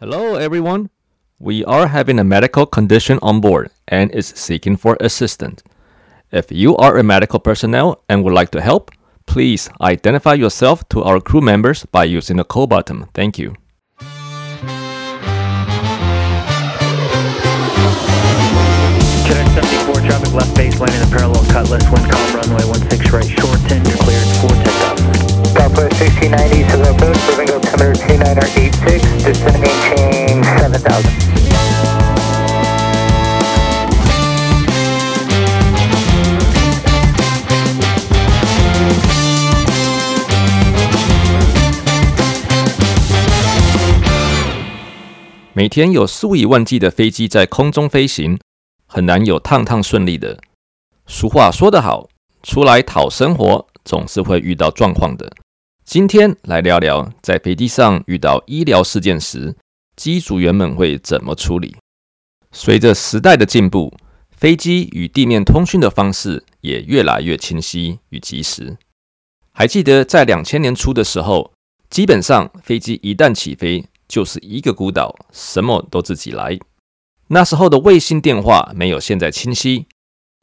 Hello, everyone. We are having a medical condition on board and is seeking for assistance. If you are a medical personnel and would like to help, please identify yourself to our crew members by using the call button. Thank you. Cadet 74, traffic left base, landing the parallel cutlass, wind calm, runway 16 right, shorten, you're cleared for takeoff. Southwest 1690 to the approach, moving altimeter 2986, descending change 7000. 每天有数以万计的飞机在空中飞行，很难有趟趟顺利的。俗话说得好，出来讨生活总是会遇到状况的。今天来聊聊，在飞机上遇到医疗事件时，机组员们会怎么处理。随着时代的进步，飞机与地面通讯的方式也越来越清晰与及时。还记得在两千年初的时候，基本上飞机一旦起飞，就是一个孤岛，什么都自己来。那时候的卫星电话没有现在清晰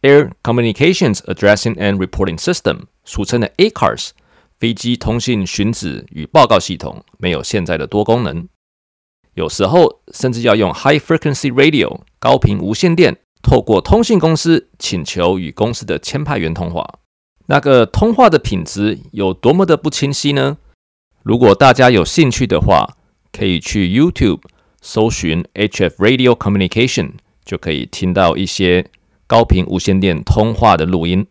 ，Air Communications Addressing and Reporting System，俗称的 ACARS，飞机通信寻址与报告系统没有现在的多功能。有时候甚至要用 High Frequency Radio 高频无线电，透过通信公司请求与公司的签派员通话。那个通话的品质有多么的不清晰呢？如果大家有兴趣的话，可以去 YouTube 搜寻 HF Radio Communication，就可以听到一些高频无线电通话的录音。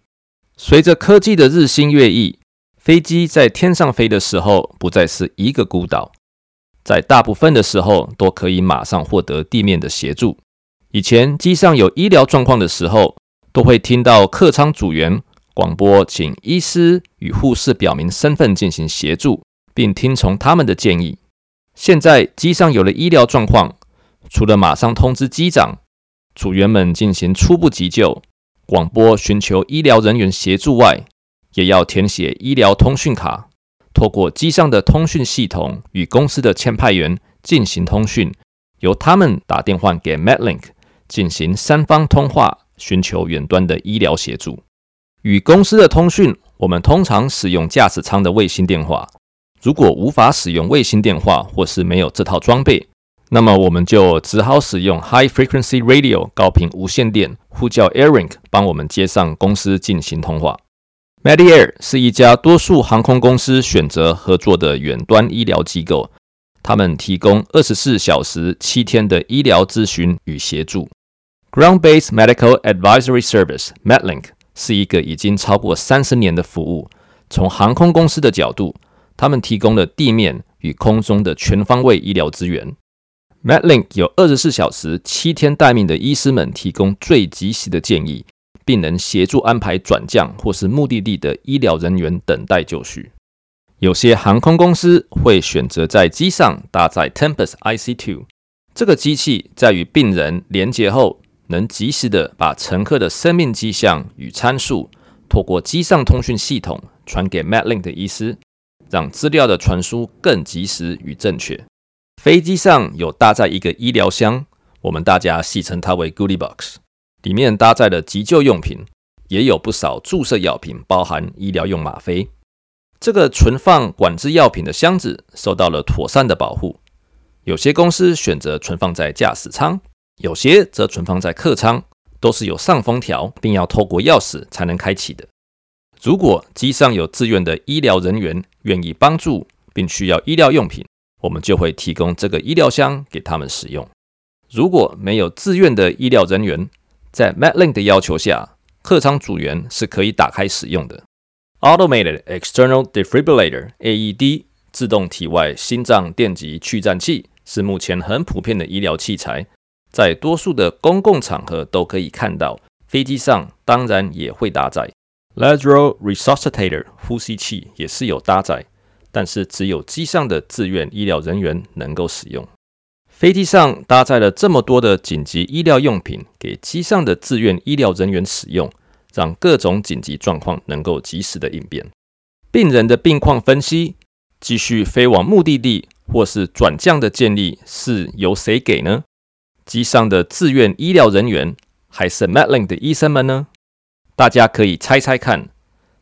随着科技的日新月异，飞机在天上飞的时候不再是一个孤岛，在大部分的时候都可以马上获得地面的协助。以前机上有医疗状况的时候，都会听到客舱组员广播，请医师与护士表明身份进行协助，并听从他们的建议。现在机上有了医疗状况，除了马上通知机长、组员们进行初步急救、广播寻求医疗人员协助外，也要填写医疗通讯卡，透过机上的通讯系统与公司的签派员进行通讯，由他们打电话给 Medlink 进行三方通话，寻求远端的医疗协助。与公司的通讯，我们通常使用驾驶舱的卫星电话。如果无法使用卫星电话，或是没有这套装备，那么我们就只好使用 High Frequency Radio 高频无线电，呼叫 Airink 帮我们接上公司进行通话。MediAir 是一家多数航空公司选择合作的远端医疗机构，他们提供二十四小时、七天的医疗咨询与协助。Ground-based Medical Advisory Service Medlink 是一个已经超过三十年的服务，从航空公司的角度。他们提供了地面与空中的全方位医疗资源。Medlink 有二十四小时、七天待命的医师们提供最及时的建议，并能协助安排转降或是目的地的医疗人员等待就绪。有些航空公司会选择在机上搭载 Tempus IC2，这个机器在与病人连接后，能及时的把乘客的生命迹象与参数，透过机上通讯系统传给 Medlink 的医师。让资料的传输更及时与正确。飞机上有搭载一个医疗箱，我们大家戏称它为 Goodie Box，里面搭载了急救用品，也有不少注射药品，包含医疗用吗啡。这个存放管制药品的箱子受到了妥善的保护。有些公司选择存放在驾驶舱，有些则存放在客舱，都是有上封条，并要透过钥匙才能开启的。如果机上有自愿的医疗人员愿意帮助，并需要医疗用品，我们就会提供这个医疗箱给他们使用。如果没有自愿的医疗人员，在 Medlink 的要求下，客舱组员是可以打开使用的。Automated External Defibrillator (AED) 自动体外心脏电极去颤器是目前很普遍的医疗器材，在多数的公共场合都可以看到。飞机上当然也会搭载。Lateral Resuscitator 呼吸器也是有搭载，但是只有机上的自愿医疗人员能够使用。飞机上搭载了这么多的紧急医疗用品给机上的自愿医疗人员使用，让各种紧急状况能够及时的应变。病人的病况分析，继续飞往目的地或是转降的建议是由谁给呢？机上的自愿医疗人员，还是 Metlink 的医生们呢？大家可以猜猜看，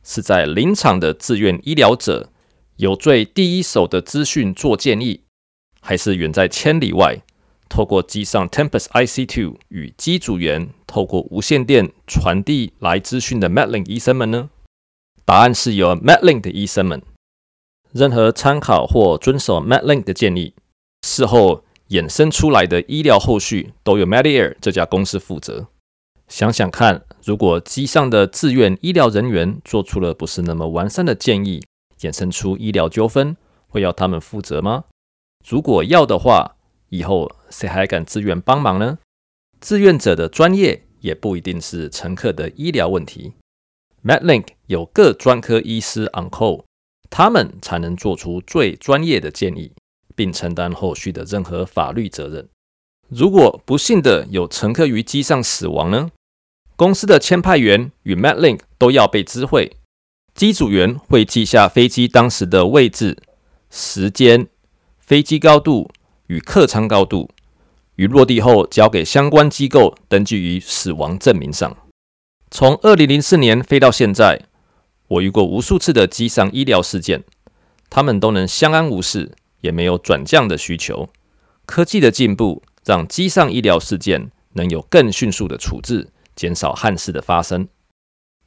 是在临场的自愿医疗者有最第一手的资讯做建议，还是远在千里外，透过机上 Tempest IC2 与机组员透过无线电传递来资讯的 Metlink 医生们呢？答案是由 Metlink 的医生们。任何参考或遵守 Metlink 的建议，事后衍生出来的医疗后续都由 MedAir 这家公司负责。想想看，如果机上的自愿医疗人员做出了不是那么完善的建议，衍生出医疗纠纷，会要他们负责吗？如果要的话，以后谁还敢自愿帮忙呢？志愿者的专业也不一定是乘客的医疗问题。Metlink 有各专科医师 on call，他们才能做出最专业的建议，并承担后续的任何法律责任。如果不幸的有乘客于机上死亡呢？公司的签派员与 Metlink 都要被知会，机组员会记下飞机当时的位置、时间、飞机高度。与客舱高度，于落地后交给相关机构登记于死亡证明上。从二零零四年飞到现在，我遇过无数次的机上医疗事件，他们都能相安无事，也没有转降的需求。科技的进步让机上医疗事件能有更迅速的处置，减少憾事的发生。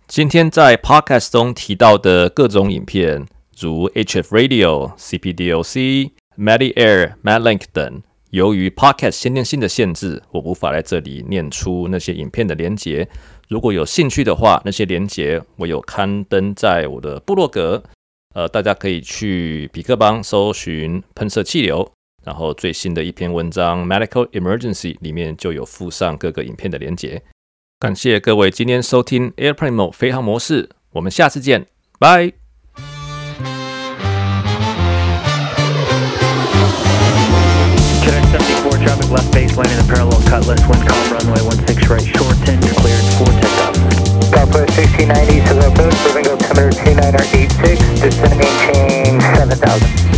今天在 Podcast 中提到的各种影片，如 HF Radio、CPDOC CPDLC。Medi-Air、Metlink 等，由于 Podcast 先天性的限制，我无法在这里念出那些影片的连结。如果有兴趣的话，那些连结我有刊登在我的部落格，呃，大家可以去比克邦搜寻喷射气流，然后最新的一篇文章 Medical Emergency 里面就有附上各个影片的连结。感谢各位今天收听 Airplane Mode 飞航模式，我们下次见，拜。Left base landing the parallel cutlass, wind calm runway 16 right, shorten, cleared for takeoff. Southwest 1690 to the approach, moving altimeter 2986, descending change 7000.